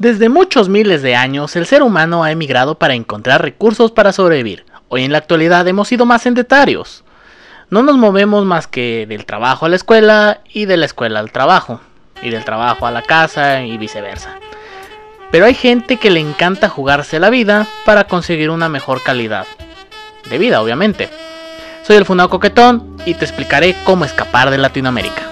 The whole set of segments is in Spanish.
Desde muchos miles de años, el ser humano ha emigrado para encontrar recursos para sobrevivir. Hoy en la actualidad hemos sido más sedentarios. No nos movemos más que del trabajo a la escuela y de la escuela al trabajo, y del trabajo a la casa y viceversa. Pero hay gente que le encanta jugarse la vida para conseguir una mejor calidad. De vida, obviamente. Soy el Funado Coquetón y te explicaré cómo escapar de Latinoamérica.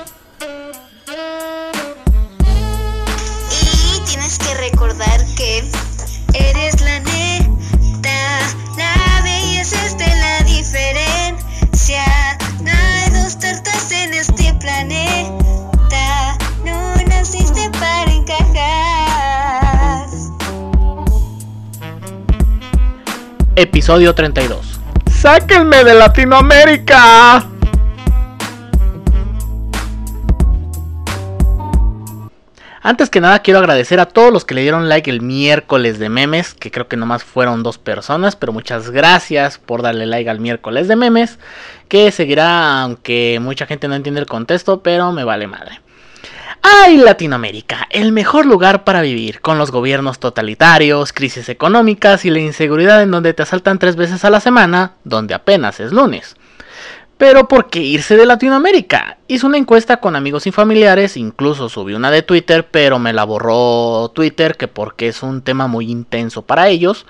Episodio 32. ¡Sáquenme de Latinoamérica! Antes que nada quiero agradecer a todos los que le dieron like el miércoles de memes, que creo que nomás fueron dos personas, pero muchas gracias por darle like al miércoles de memes, que seguirá aunque mucha gente no entiende el contexto, pero me vale madre. ¡Ay, Latinoamérica! El mejor lugar para vivir, con los gobiernos totalitarios, crisis económicas y la inseguridad en donde te asaltan tres veces a la semana, donde apenas es lunes. Pero ¿por qué irse de Latinoamérica? Hice una encuesta con amigos y familiares, incluso subí una de Twitter, pero me la borró Twitter, que porque es un tema muy intenso para ellos.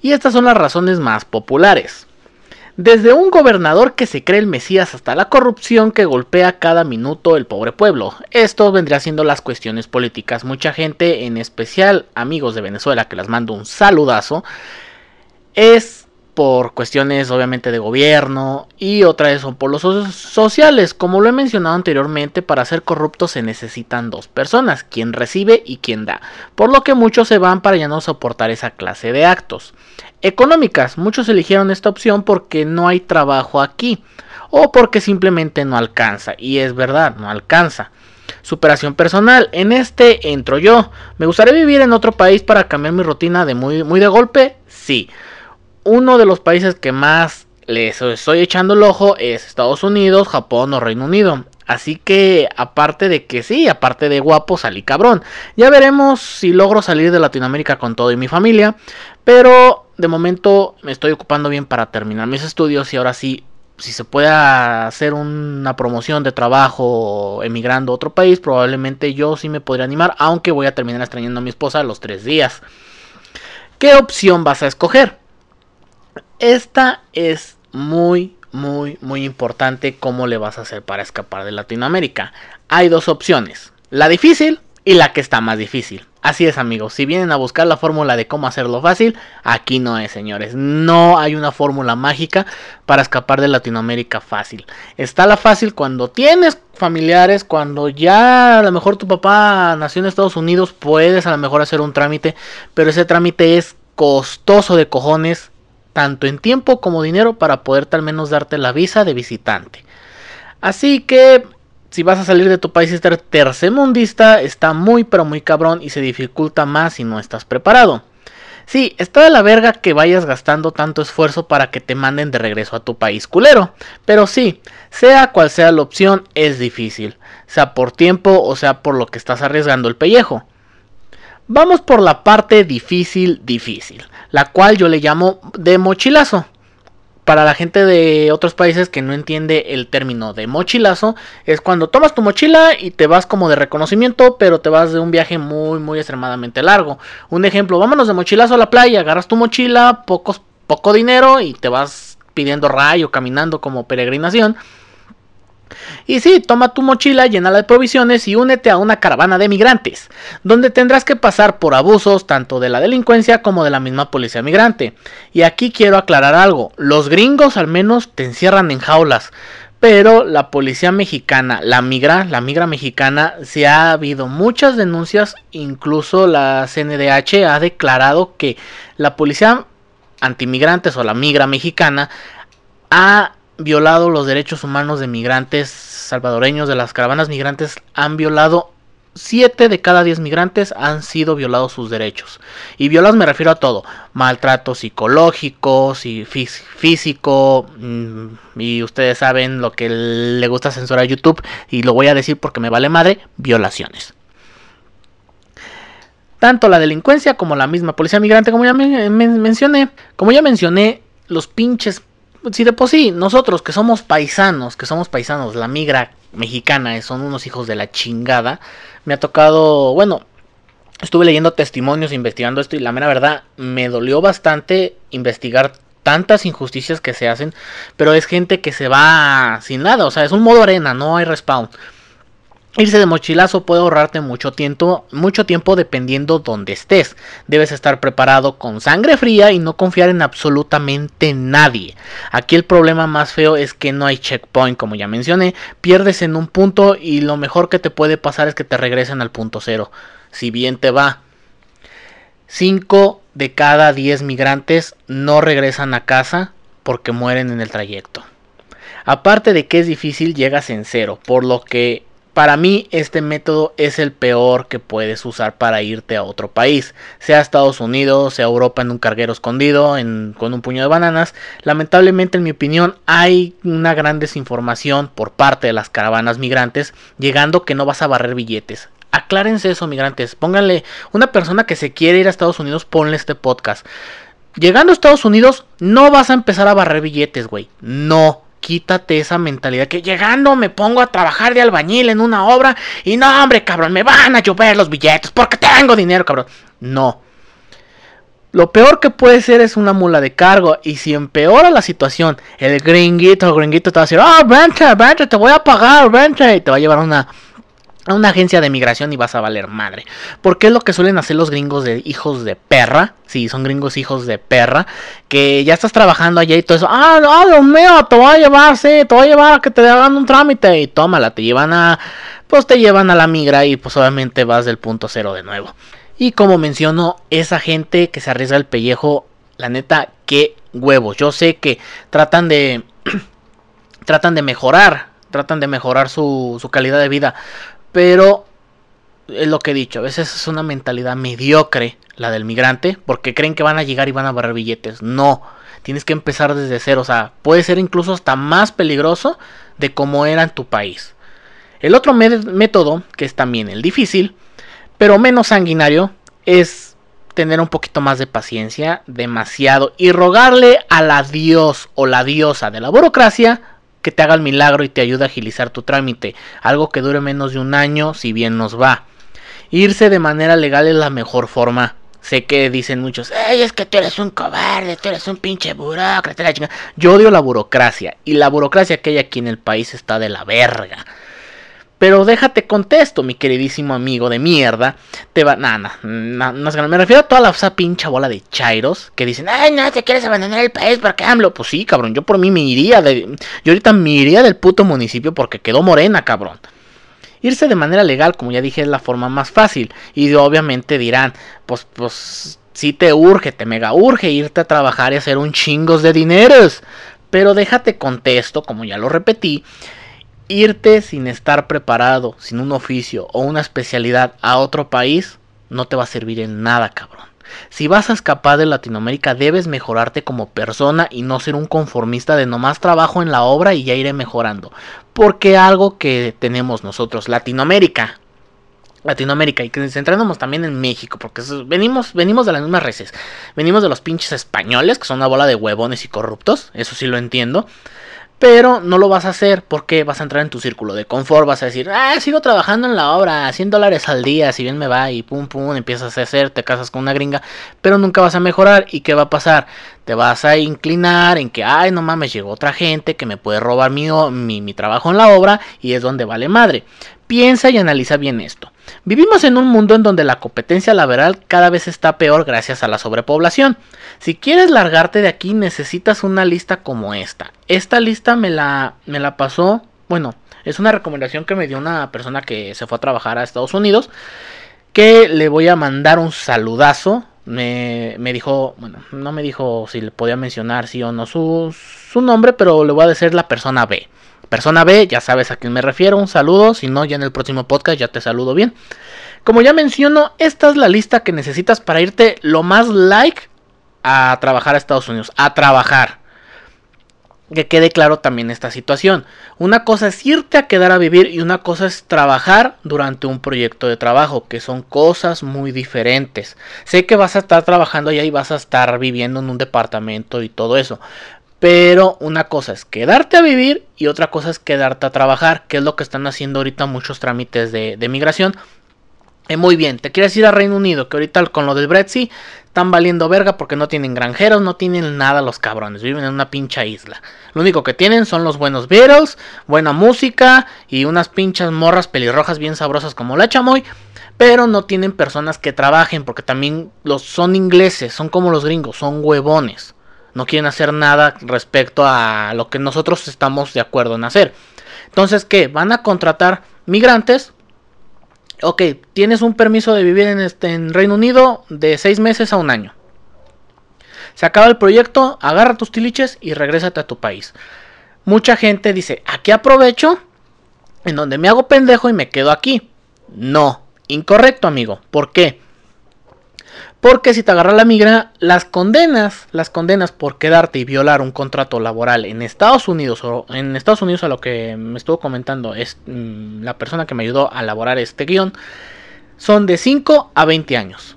Y estas son las razones más populares. Desde un gobernador que se cree el Mesías hasta la corrupción que golpea cada minuto el pobre pueblo. Esto vendría siendo las cuestiones políticas. Mucha gente, en especial amigos de Venezuela, que les mando un saludazo, es por cuestiones obviamente de gobierno y otra vez son por los sociales. Como lo he mencionado anteriormente, para ser corrupto se necesitan dos personas, quien recibe y quien da, por lo que muchos se van para ya no soportar esa clase de actos. Económicas, muchos eligieron esta opción porque no hay trabajo aquí o porque simplemente no alcanza, y es verdad, no alcanza. Superación personal, en este entro yo. ¿Me gustaría vivir en otro país para cambiar mi rutina de muy, muy de golpe? Sí uno de los países que más les estoy echando el ojo es Estados Unidos, Japón o Reino Unido. Así que aparte de que sí, aparte de guapo, salí cabrón. Ya veremos si logro salir de Latinoamérica con todo y mi familia. Pero de momento me estoy ocupando bien para terminar mis estudios y ahora sí, si se puede hacer una promoción de trabajo emigrando a otro país, probablemente yo sí me podría animar, aunque voy a terminar extrañando a mi esposa los tres días. ¿Qué opción vas a escoger? Esta es muy, muy, muy importante cómo le vas a hacer para escapar de Latinoamérica. Hay dos opciones, la difícil y la que está más difícil. Así es amigos, si vienen a buscar la fórmula de cómo hacerlo fácil, aquí no es señores, no hay una fórmula mágica para escapar de Latinoamérica fácil. Está la fácil cuando tienes familiares, cuando ya a lo mejor tu papá nació en Estados Unidos, puedes a lo mejor hacer un trámite, pero ese trámite es costoso de cojones tanto en tiempo como dinero para poder al menos darte la visa de visitante. Así que si vas a salir de tu país y estar tercermundista, está muy pero muy cabrón y se dificulta más si no estás preparado. Sí, está de la verga que vayas gastando tanto esfuerzo para que te manden de regreso a tu país culero. Pero sí, sea cual sea la opción, es difícil. Sea por tiempo o sea por lo que estás arriesgando el pellejo. Vamos por la parte difícil, difícil la cual yo le llamo de mochilazo. Para la gente de otros países que no entiende el término de mochilazo, es cuando tomas tu mochila y te vas como de reconocimiento, pero te vas de un viaje muy, muy extremadamente largo. Un ejemplo, vámonos de mochilazo a la playa, agarras tu mochila, pocos, poco dinero y te vas pidiendo rayo, caminando como peregrinación. Y sí, toma tu mochila, llénala de provisiones y únete a una caravana de migrantes, donde tendrás que pasar por abusos tanto de la delincuencia como de la misma policía migrante. Y aquí quiero aclarar algo, los gringos al menos te encierran en jaulas, pero la policía mexicana, la migra, la migra mexicana, se ha habido muchas denuncias, incluso la CNDH ha declarado que la policía antimigrantes o la migra mexicana ha violado los derechos humanos de migrantes salvadoreños, de las caravanas migrantes, han violado 7 de cada 10 migrantes han sido violados sus derechos. Y violas me refiero a todo. Maltrato psicológico, físico. Mm, y ustedes saben lo que le gusta censurar a YouTube. Y lo voy a decir porque me vale madre. Violaciones. Tanto la delincuencia como la misma policía migrante, como ya mencioné. Como ya mencioné, los pinches... Si de por sí, nosotros que somos paisanos, que somos paisanos, la migra mexicana, son unos hijos de la chingada. Me ha tocado, bueno, estuve leyendo testimonios, investigando esto y la mera verdad me dolió bastante investigar tantas injusticias que se hacen, pero es gente que se va sin nada, o sea, es un modo arena, no hay respawn. Irse de mochilazo puede ahorrarte mucho tiempo, mucho tiempo dependiendo donde estés. Debes estar preparado con sangre fría y no confiar en absolutamente nadie. Aquí el problema más feo es que no hay checkpoint, como ya mencioné. Pierdes en un punto y lo mejor que te puede pasar es que te regresen al punto cero. Si bien te va. 5 de cada 10 migrantes no regresan a casa porque mueren en el trayecto. Aparte de que es difícil, llegas en cero, por lo que para mí este método es el peor que puedes usar para irte a otro país, sea Estados Unidos, sea Europa en un carguero escondido, con un puño de bananas. Lamentablemente en mi opinión hay una gran desinformación por parte de las caravanas migrantes, llegando que no vas a barrer billetes. Aclárense eso migrantes, pónganle una persona que se quiere ir a Estados Unidos, ponle este podcast. Llegando a Estados Unidos no vas a empezar a barrer billetes, güey. No quítate esa mentalidad que llegando me pongo a trabajar de albañil en una obra y no, hombre, cabrón, me van a llover los billetes porque tengo dinero, cabrón. No. Lo peor que puede ser es una mula de cargo. Y si empeora la situación, el gringuito, el gringuito te va a decir, oh, vente, vente, te voy a pagar, vente. Y te va a llevar una a una agencia de migración y vas a valer madre. Porque es lo que suelen hacer los gringos de hijos de perra. Sí, son gringos hijos de perra. Que ya estás trabajando allá y todo eso. Ah, no, Dios mío, te voy a llevar, sí, te voy a llevar a que te hagan un trámite. Y tómala, te llevan a. Pues te llevan a la migra y pues obviamente vas del punto cero de nuevo. Y como menciono, esa gente que se arriesga el pellejo, la neta, qué huevos. Yo sé que tratan de. tratan de mejorar. Tratan de mejorar su, su calidad de vida pero es lo que he dicho, a veces es una mentalidad mediocre la del migrante, porque creen que van a llegar y van a barrer billetes. No, tienes que empezar desde cero, o sea, puede ser incluso hasta más peligroso de como era en tu país. El otro método, que es también el difícil, pero menos sanguinario, es tener un poquito más de paciencia, demasiado, y rogarle a la dios o la diosa de la burocracia que te haga el milagro y te ayude a agilizar tu trámite, algo que dure menos de un año si bien nos va. Irse de manera legal es la mejor forma. Sé que dicen muchos, Ey, es que tú eres un cobarde, tú eres un pinche burócrata. Yo odio la burocracia y la burocracia que hay aquí en el país está de la verga. Pero déjate contesto, mi queridísimo amigo de mierda. Te va. Nada, nada, no, me refiero a toda la esa pincha bola de chairos que dicen, ay, no, te quieres abandonar el país porque AMLO. Pues sí, cabrón, yo por mí me iría. De, yo ahorita me iría del puto municipio porque quedó morena, cabrón. Irse de manera legal, como ya dije, es la forma más fácil. Y obviamente dirán, pues, pues, si te urge, te mega urge irte a trabajar y hacer un chingos de dineros. Pero déjate contesto, como ya lo repetí irte sin estar preparado, sin un oficio o una especialidad a otro país, no te va a servir en nada, cabrón. Si vas a escapar de Latinoamérica, debes mejorarte como persona y no ser un conformista de nomás trabajo en la obra y ya iré mejorando. Porque algo que tenemos nosotros, Latinoamérica, Latinoamérica y que nos centramos también en México, porque venimos, venimos de las mismas reces, venimos de los pinches españoles, que son una bola de huevones y corruptos, eso sí lo entiendo, pero no lo vas a hacer porque vas a entrar en tu círculo de confort, vas a decir, ah, sigo trabajando en la obra, 100 dólares al día, si bien me va y pum pum, empiezas a hacer, te casas con una gringa, pero nunca vas a mejorar y ¿qué va a pasar? Te vas a inclinar en que, ay, no mames, llegó otra gente que me puede robar mi, mi, mi trabajo en la obra y es donde vale madre. Piensa y analiza bien esto. Vivimos en un mundo en donde la competencia laboral cada vez está peor gracias a la sobrepoblación. Si quieres largarte de aquí necesitas una lista como esta. Esta lista me la, me la pasó, bueno, es una recomendación que me dio una persona que se fue a trabajar a Estados Unidos, que le voy a mandar un saludazo. Me, me dijo, bueno, no me dijo si le podía mencionar sí o no su, su nombre, pero le voy a decir la persona B. Persona B, ya sabes a quién me refiero, un saludo, si no, ya en el próximo podcast ya te saludo bien. Como ya menciono, esta es la lista que necesitas para irte lo más like a trabajar a Estados Unidos, a trabajar. que quede claro también esta situación. Una cosa es irte a quedar a vivir y una cosa es trabajar durante un proyecto de trabajo, que son cosas muy diferentes. Sé que vas a estar trabajando allá y vas a estar viviendo en un departamento y todo eso. Pero una cosa es quedarte a vivir y otra cosa es quedarte a trabajar, que es lo que están haciendo ahorita muchos trámites de, migración. Eh, muy bien, te quieres ir a Reino Unido, que ahorita con lo del Brexit están valiendo verga porque no tienen granjeros, no tienen nada los cabrones, viven en una pincha isla. Lo único que tienen son los buenos Beatles, buena música y unas pinchas morras pelirrojas bien sabrosas como la chamoy. Pero no tienen personas que trabajen porque también los son ingleses, son como los gringos, son huevones. No quieren hacer nada respecto a lo que nosotros estamos de acuerdo en hacer. Entonces, ¿qué? Van a contratar migrantes ok, tienes un permiso de vivir en, este, en Reino Unido de seis meses a un año. Se acaba el proyecto, agarra tus tiliches y regrésate a tu país. Mucha gente dice, aquí aprovecho, en donde me hago pendejo y me quedo aquí. No, incorrecto amigo. ¿Por qué? Porque si te agarra la migra, las condenas, las condenas por quedarte y violar un contrato laboral en Estados Unidos, o en Estados Unidos a lo que me estuvo comentando es mm, la persona que me ayudó a elaborar este guion, son de 5 a 20 años.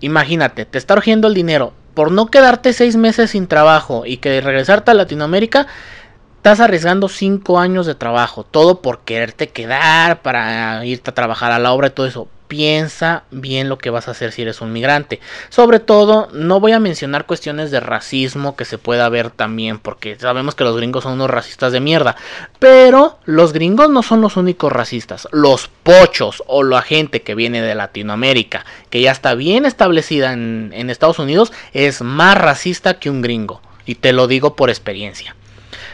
Imagínate, te está urgiendo el dinero. Por no quedarte 6 meses sin trabajo y que regresarte a Latinoamérica, estás arriesgando 5 años de trabajo, todo por quererte quedar, para irte a trabajar a la obra y todo eso piensa bien lo que vas a hacer si eres un migrante. Sobre todo, no voy a mencionar cuestiones de racismo que se pueda ver también, porque sabemos que los gringos son unos racistas de mierda. Pero los gringos no son los únicos racistas. Los pochos o la gente que viene de Latinoamérica, que ya está bien establecida en, en Estados Unidos, es más racista que un gringo. Y te lo digo por experiencia.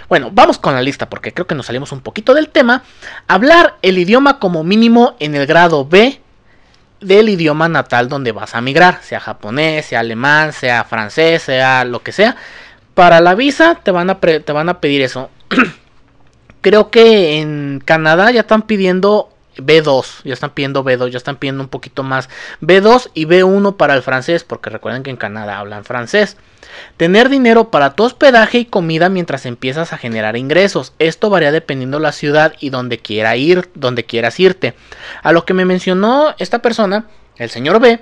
Bueno, vamos con la lista porque creo que nos salimos un poquito del tema. Hablar el idioma como mínimo en el grado B del idioma natal donde vas a migrar, sea japonés, sea alemán, sea francés, sea lo que sea. Para la visa te van a, te van a pedir eso. Creo que en Canadá ya están pidiendo B2, ya están pidiendo B2, ya están pidiendo un poquito más B2 y B1 para el francés, porque recuerden que en Canadá hablan francés. Tener dinero para tu hospedaje y comida mientras empiezas a generar ingresos. Esto varía dependiendo la ciudad y donde quiera ir, donde quieras irte. A lo que me mencionó esta persona, el señor B,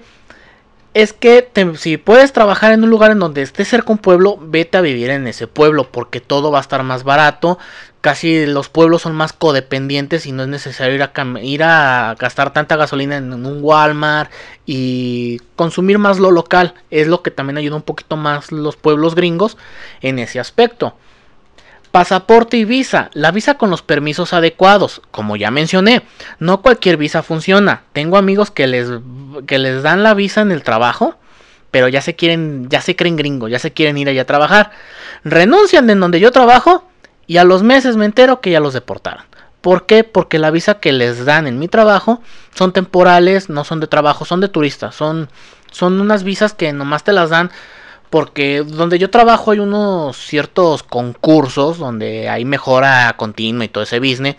es que si puedes trabajar en un lugar en donde esté cerca un pueblo, vete a vivir en ese pueblo porque todo va a estar más barato. Casi los pueblos son más codependientes y no es necesario ir a, ir a gastar tanta gasolina en un Walmart y consumir más lo local. Es lo que también ayuda un poquito más los pueblos gringos en ese aspecto. Pasaporte y visa. La visa con los permisos adecuados. Como ya mencioné, no cualquier visa funciona. Tengo amigos que les, que les dan la visa en el trabajo, pero ya se quieren, ya se creen gringos, ya se quieren ir allá a trabajar. Renuncian de en donde yo trabajo y a los meses me entero que ya los deportaron. ¿Por qué? Porque la visa que les dan en mi trabajo son temporales, no son de trabajo, son de turistas. Son, son unas visas que nomás te las dan porque donde yo trabajo hay unos ciertos concursos donde hay mejora continua y todo ese business.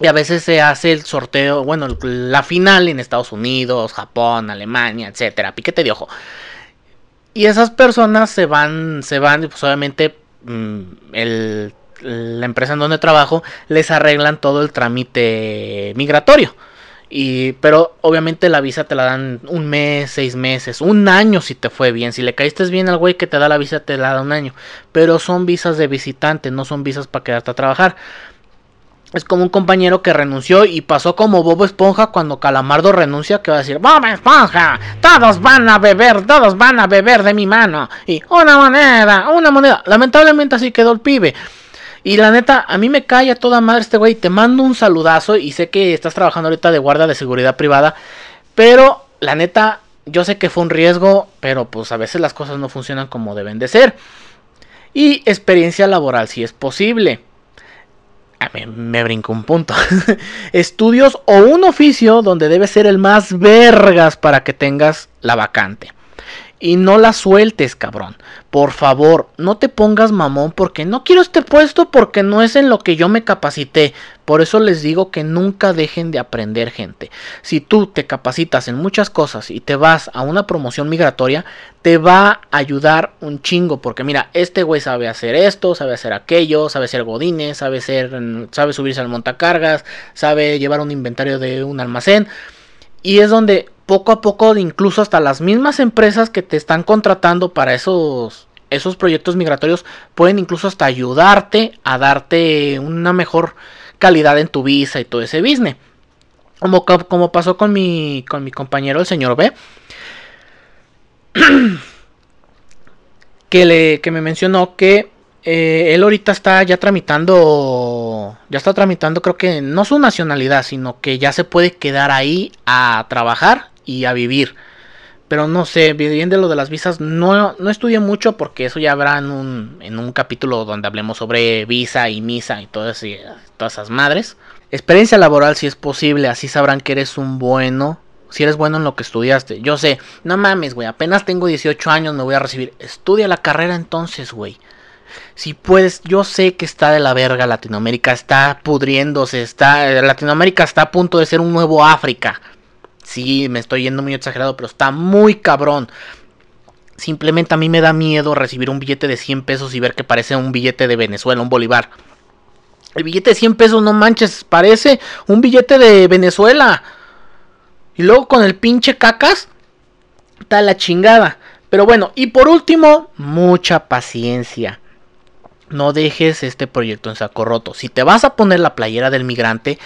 Y a veces se hace el sorteo, bueno, la final en Estados Unidos, Japón, Alemania, etcétera, piquete de ojo. Y esas personas se van, se van, pues obviamente mm, la empresa en donde trabajo les arreglan todo el trámite migratorio. Y, pero obviamente la visa te la dan un mes, seis meses, un año si te fue bien. Si le caíste bien al güey que te da la visa, te la da un año. Pero son visas de visitante, no son visas para quedarte a trabajar. Es como un compañero que renunció y pasó como Bobo Esponja cuando Calamardo renuncia, que va a decir, Bobo Esponja, todos van a beber, todos van a beber de mi mano. Y una moneda, una moneda. Lamentablemente así quedó el pibe. Y la neta, a mí me cae a toda madre este güey. Te mando un saludazo y sé que estás trabajando ahorita de guarda de seguridad privada. Pero la neta, yo sé que fue un riesgo, pero pues a veces las cosas no funcionan como deben de ser. Y experiencia laboral, si es posible. A mí me brinco un punto. Estudios o un oficio donde debe ser el más vergas para que tengas la vacante. Y no la sueltes, cabrón. Por favor, no te pongas mamón porque no quiero este puesto porque no es en lo que yo me capacité. Por eso les digo que nunca dejen de aprender gente. Si tú te capacitas en muchas cosas y te vas a una promoción migratoria, te va a ayudar un chingo. Porque mira, este güey sabe hacer esto, sabe hacer aquello, sabe ser godines, sabe, ser, sabe subirse al montacargas, sabe llevar un inventario de un almacén. Y es donde poco a poco, incluso hasta las mismas empresas que te están contratando para esos, esos proyectos migratorios, pueden incluso hasta ayudarte a darte una mejor calidad en tu visa y todo ese business. Como, como pasó con mi, con mi compañero, el señor B. que, le, que me mencionó que eh, él ahorita está ya tramitando, ya está tramitando creo que no su nacionalidad, sino que ya se puede quedar ahí a trabajar y a vivir. Pero no sé, bien de lo de las visas, no, no estudié mucho porque eso ya habrá en un, en un capítulo donde hablemos sobre visa y misa y todas, y todas esas madres. Experiencia laboral si es posible, así sabrán que eres un bueno, si eres bueno en lo que estudiaste. Yo sé, no mames, güey, apenas tengo 18 años, me voy a recibir. Estudia la carrera entonces, güey. Si puedes, yo sé que está de la verga Latinoamérica, está pudriéndose, está Latinoamérica está a punto de ser un nuevo África. Sí, me estoy yendo muy exagerado, pero está muy cabrón. Simplemente a mí me da miedo recibir un billete de 100 pesos y ver que parece un billete de Venezuela, un bolívar. El billete de 100 pesos, no manches, parece un billete de Venezuela. Y luego con el pinche cacas, está la chingada. Pero bueno, y por último, mucha paciencia. No dejes este proyecto en saco roto. Si te vas a poner la playera del migrante,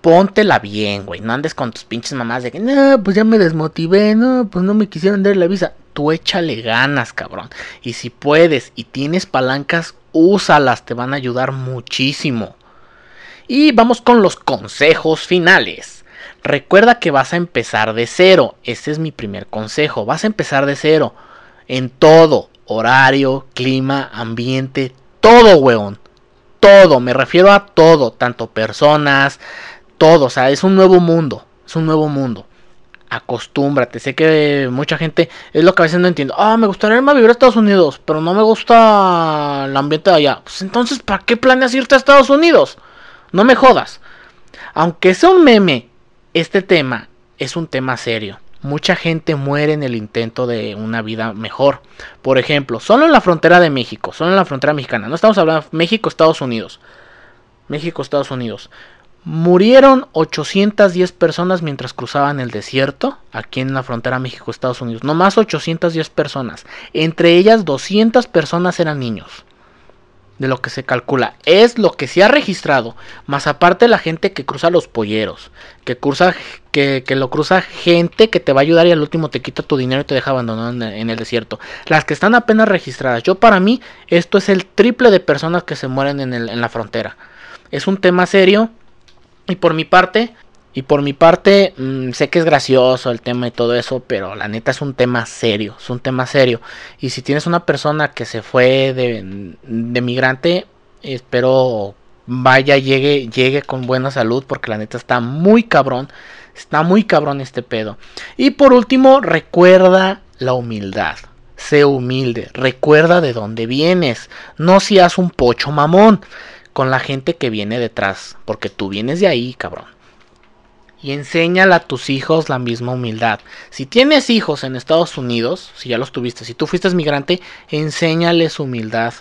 póntela bien, güey. No andes con tus pinches mamás de que, no, pues ya me desmotivé, no, pues no me quisieron dar la visa. Tú échale ganas, cabrón. Y si puedes y tienes palancas, úsalas, te van a ayudar muchísimo. Y vamos con los consejos finales. Recuerda que vas a empezar de cero. Este es mi primer consejo. Vas a empezar de cero. En todo. Horario, clima, ambiente, todo, weón. Todo, me refiero a todo, tanto personas, todo, o sea, es un nuevo mundo, es un nuevo mundo. Acostúmbrate, sé que mucha gente es lo que a veces no entiendo. Ah, me gustaría irme a vivir a Estados Unidos, pero no me gusta el ambiente de allá. Pues entonces, ¿para qué planeas irte a Estados Unidos? No me jodas. Aunque sea un meme, este tema es un tema serio mucha gente muere en el intento de una vida mejor. Por ejemplo, solo en la frontera de México, solo en la frontera mexicana, no estamos hablando de México, Estados Unidos. México, Estados Unidos. Murieron 810 personas mientras cruzaban el desierto, aquí en la frontera México-Estados Unidos. No más 810 personas. Entre ellas 200 personas eran niños de lo que se calcula. Es lo que se ha registrado. Más aparte la gente que cruza los polleros. Que cruza, que, lo cruza gente que te va a ayudar y al último te quita tu dinero y te deja abandonado en, el desierto. Las que están apenas registradas. Yo para mí esto es el triple de personas que se mueren en, en la frontera. Es un tema serio. Y por mi parte, y por mi parte, mm, sé que es gracioso el tema y todo eso, pero la neta es un tema serio, es un tema serio. Y si tienes una persona que se fue de, de migrante, espero vaya, llegue, llegue con buena salud, porque la neta está muy cabrón, está muy cabrón este pedo. Y por último, recuerda la humildad. Sé humilde, recuerda de dónde vienes, no seas un pocho mamón con la gente que viene detrás, porque tú vienes de ahí, cabrón y enséñale a tus hijos la misma humildad. Si tienes hijos en Estados Unidos, si ya los tuviste, si tú fuiste migrante, enséñales humildad.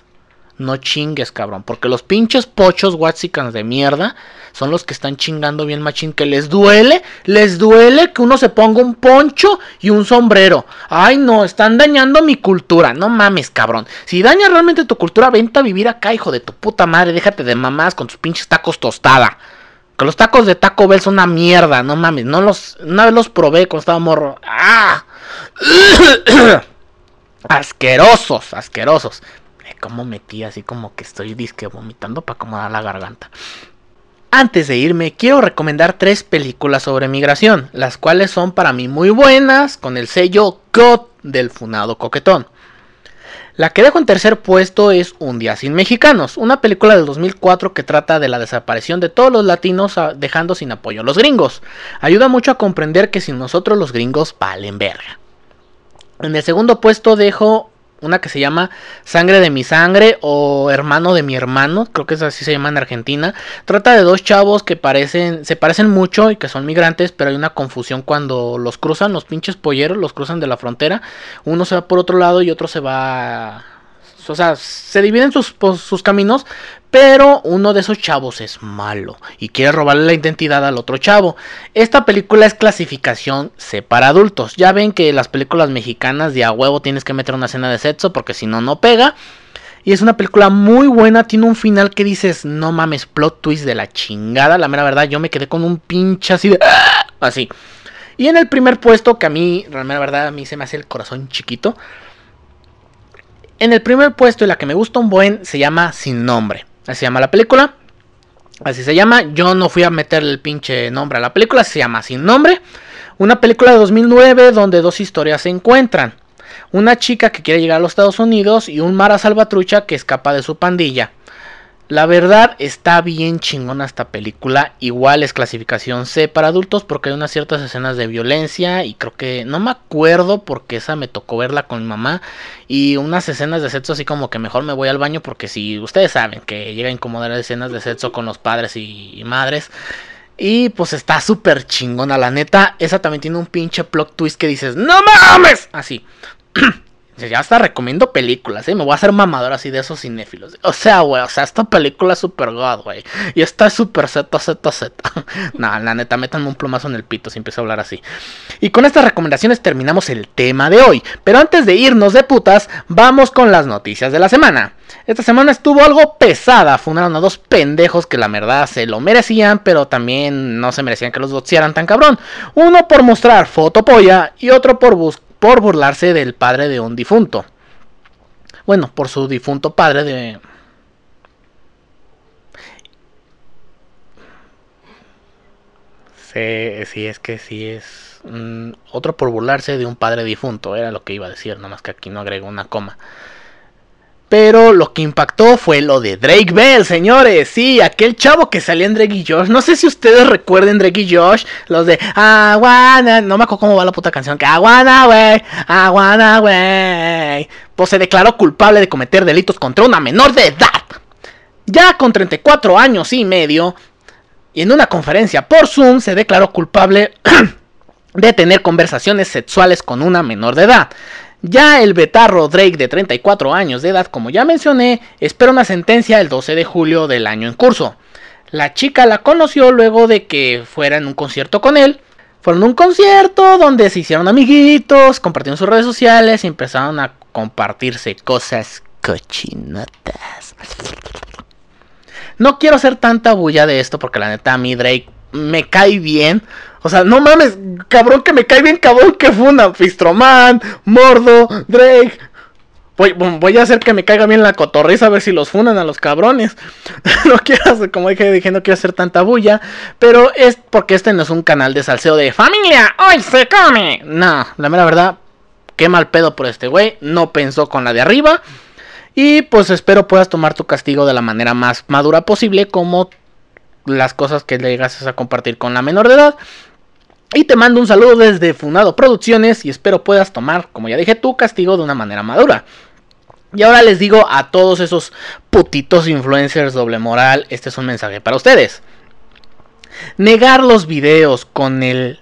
No chingues, cabrón, porque los pinches pochos waxicans de mierda son los que están chingando bien machín, que les duele, les duele que uno se ponga un poncho y un sombrero. Ay, no, están dañando mi cultura. No mames, cabrón. Si daña realmente tu cultura, vente a vivir acá, hijo de tu puta madre. Déjate de mamás con tus pinches tacos tostada. Que los tacos de Taco Bell son una mierda, no mames. No los, una vez los probé cuando estaba morro. ¡Ah! asquerosos, asquerosos. Como metí así como que estoy disque vomitando para acomodar la garganta. Antes de irme, quiero recomendar tres películas sobre migración, las cuales son para mí muy buenas, con el sello God del funado coquetón. La que dejo en tercer puesto es Un día sin mexicanos, una película del 2004 que trata de la desaparición de todos los latinos ah, dejando sin apoyo a los gringos. Ayuda mucho a comprender que sin nosotros los gringos valen verga. En el segundo puesto dejo una que se llama Sangre de mi sangre o Hermano de mi hermano, creo que es así se llama en Argentina. Trata de dos chavos que parecen, se parecen mucho y que son migrantes, pero hay una confusión cuando los cruzan, los pinches polleros, los cruzan de la frontera. Uno se va por otro lado y otro se va o sea, se dividen sus, sus, caminos, pero uno de esos chavos es malo y quiere robarle la identidad al otro chavo. Esta película es clasificación C para adultos. Ya ven que las películas mexicanas de a huevo tienes que meter una escena de sexo porque si no, no pega. Y es una película muy buena, tiene un final que dices, no mames, plot twist de la chingada. La mera verdad, yo me quedé con un pinche así de... ¡ah! Así. Y en el primer puesto, que a mí, la mera verdad, a mí se me hace el corazón chiquito. En el primer puesto y la que me gusta un buen se llama Sin Nombre. Así se llama la película. Así se llama. Yo no fui a meter el pinche nombre a la película. Se llama Sin Nombre. Una película de 2009 donde dos historias se encuentran. Una chica que quiere llegar a los Estados Unidos y un Mara Salvatrucha que escapa de su pandilla. La verdad está bien chingona esta película. Igual es clasificación C para adultos porque hay unas ciertas escenas de violencia y creo que no me acuerdo porque esa me tocó verla con mi mamá y unas escenas de sexo así como que mejor me voy al baño porque si ustedes saben que llega a incomodar escenas de sexo con los padres y, madres y pues está súper chingona la neta. Esa también tiene un pinche plot twist que dices, no mames, así. Ya hasta recomiendo películas, ¿eh? Me voy a hacer mamador así de esos cinéfilos. O sea, güey, o sea, esta película es super god, güey. Y esta es super Z, Z, Z. no, la neta, métanme un plumazo en el pito si empiezo a hablar así. Y con estas recomendaciones terminamos el tema de hoy. Pero antes de irnos de putas, vamos con las noticias de la semana. Esta semana estuvo algo pesada. Funaron a dos pendejos que la verdad se lo merecían, pero también no se merecían que los doxearan tan cabrón. Uno por mostrar fotopolla y otro por buscar por burlarse del padre de un difunto. Bueno, por su difunto padre de... Sí, sí, es que sí es... Mm, otro por burlarse de un padre difunto, era lo que iba a decir, nada más que aquí no agrego una coma. Pero lo que impactó fue lo de Drake Bell, señores. Sí, aquel chavo que salía en Drake y Josh. No sé si ustedes recuerden Drake y Josh. Los de Aguana. No me acuerdo cómo va la puta canción. Que Aguana, wey. Aguana, wey. Pues se declaró culpable de cometer delitos contra una menor de edad. Ya con 34 años y medio. Y en una conferencia por Zoom se declaró culpable de tener conversaciones sexuales con una menor de edad. Ya el betarro Drake de 34 años de edad, como ya mencioné, espera una sentencia el 12 de julio del año en curso. La chica la conoció luego de que fuera en un concierto con él. Fueron a un concierto donde se hicieron amiguitos, compartieron sus redes sociales y empezaron a compartirse cosas cochinotas. No quiero hacer tanta bulla de esto porque la neta a mí Drake me cae bien. O sea, no mames, cabrón que me cae bien, cabrón que funa. Fistroman, Mordo, Drake. Voy, voy, a hacer que me caiga bien la cotorriza a ver si los funan a los cabrones. no quiero hacer, como dije, dije, no quiero hacer tanta bulla. Pero es porque este no es un canal de salseo de familia. ¡Hoy se come! No, la mera verdad, qué mal pedo por este güey. No pensó con la de arriba. Y pues espero puedas tomar tu castigo de la manera más madura posible, como las cosas que le llegas a compartir con la menor de edad. Y te mando un saludo desde Funado Producciones y espero puedas tomar, como ya dije, tu castigo de una manera madura. Y ahora les digo a todos esos putitos influencers doble moral, este es un mensaje para ustedes. Negar los videos con él,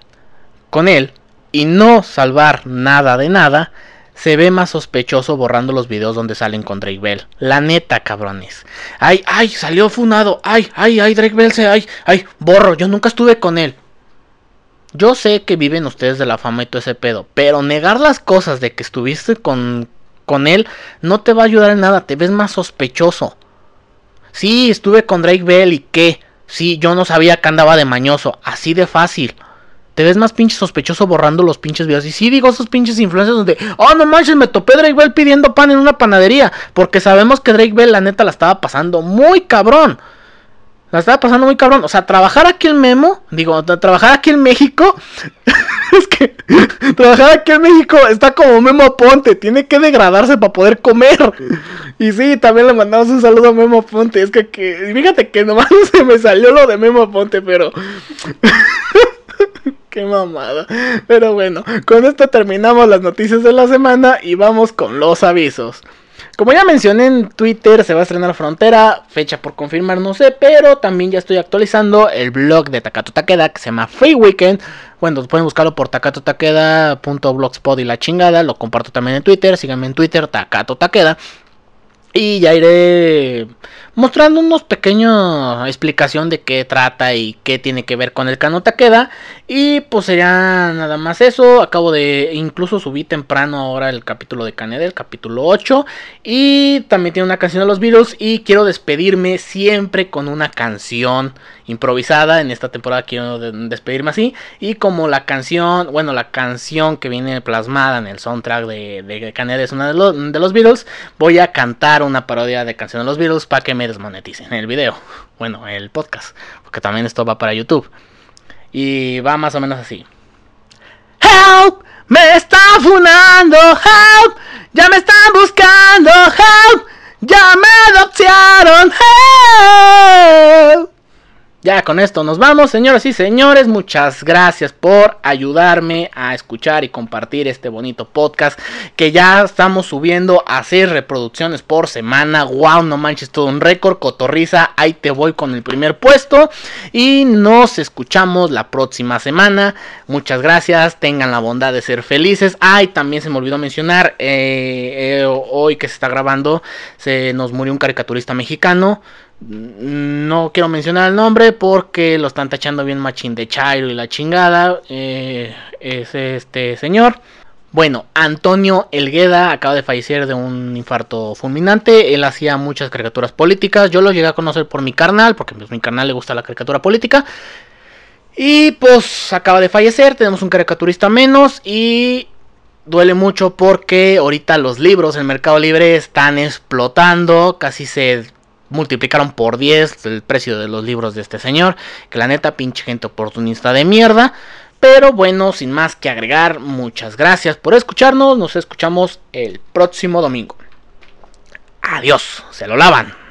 con él y no salvar nada de nada se ve más sospechoso borrando los videos donde salen con Drake Bell. La neta, cabrones. Ay, ay, salió funado. Ay, ay, ay, Drake Bell se, ay, ay, borro. Yo nunca estuve con él. Yo sé que viven ustedes de la fama y todo ese pedo, pero negar las cosas de que estuviste con, con él no te va a ayudar en nada, te ves más sospechoso. Sí, estuve con Drake Bell y qué. Sí, yo no sabía que andaba de mañoso, así de fácil te ves más pinche sospechoso borrando los pinches videos. Y sí digo esos pinches influencers donde, oh no manches, me topé Drake Bell pidiendo pan en una panadería. Porque sabemos que Drake Bell la neta la estaba pasando muy cabrón. La estaba pasando muy cabrón. O sea, trabajar aquí en Memo, digo, trabajar aquí en México. es que trabajar aquí en México está como Memo Ponte. Tiene que degradarse para poder comer. Y sí, también le mandamos un saludo a Memo Ponte. Es que, que fíjate que nomás se me salió lo de Memo Ponte, pero Qué mamada. Pero bueno, con esto terminamos las noticias de la semana y vamos con los avisos. Como ya mencioné en Twitter, se va a estrenar Frontera, fecha por confirmar no sé, pero también ya estoy actualizando el blog de Takato Takeda que se llama Free Weekend. Bueno, pueden buscarlo por takatotakeda.blogspot y la chingada, lo comparto también en Twitter, síganme en Twitter, Takato Takeda. Y ya iré mostrando unos pequeños explicación de qué trata y qué tiene que ver con el Kano Takeda. Y pues sería nada más eso. Acabo de incluso subí temprano ahora el capítulo de Kaneda, el capítulo 8. Y también tiene una canción de los Beatles. Y quiero despedirme siempre con una canción improvisada. En esta temporada quiero despedirme así. Y como la canción, bueno, la canción que viene plasmada en el soundtrack de, de es una de los, de los Beatles, voy a cantar una parodia de canción de los Beatles para que me desmoneticen el video. Bueno, el podcast. Porque también esto va para YouTube. Y va más o menos así. Help! Me están funando. Help! Ya me están buscando. Help! Ya me adoptaron. Help! Ya con esto nos vamos, señoras y señores. Muchas gracias por ayudarme a escuchar y compartir este bonito podcast. Que ya estamos subiendo a 6 reproducciones por semana. Wow, no manches, todo un récord. Cotorriza, ahí te voy con el primer puesto. Y nos escuchamos la próxima semana. Muchas gracias. Tengan la bondad de ser felices. Ay, también se me olvidó mencionar. Eh, eh, hoy que se está grabando, se nos murió un caricaturista mexicano. No quiero mencionar el nombre porque lo están tachando bien machín de Chairo y la chingada. Eh, es este señor. Bueno, Antonio Elgueda acaba de fallecer de un infarto fulminante. Él hacía muchas caricaturas políticas. Yo lo llegué a conocer por mi carnal, porque pues, mi carnal le gusta la caricatura política. Y pues acaba de fallecer. Tenemos un caricaturista menos. Y duele mucho porque ahorita los libros en Mercado Libre están explotando. Casi se multiplicaron por 10 el precio de los libros de este señor. Que la neta, pinche gente oportunista de mierda. Pero bueno, sin más que agregar, muchas gracias por escucharnos. Nos escuchamos el próximo domingo. Adiós, se lo lavan.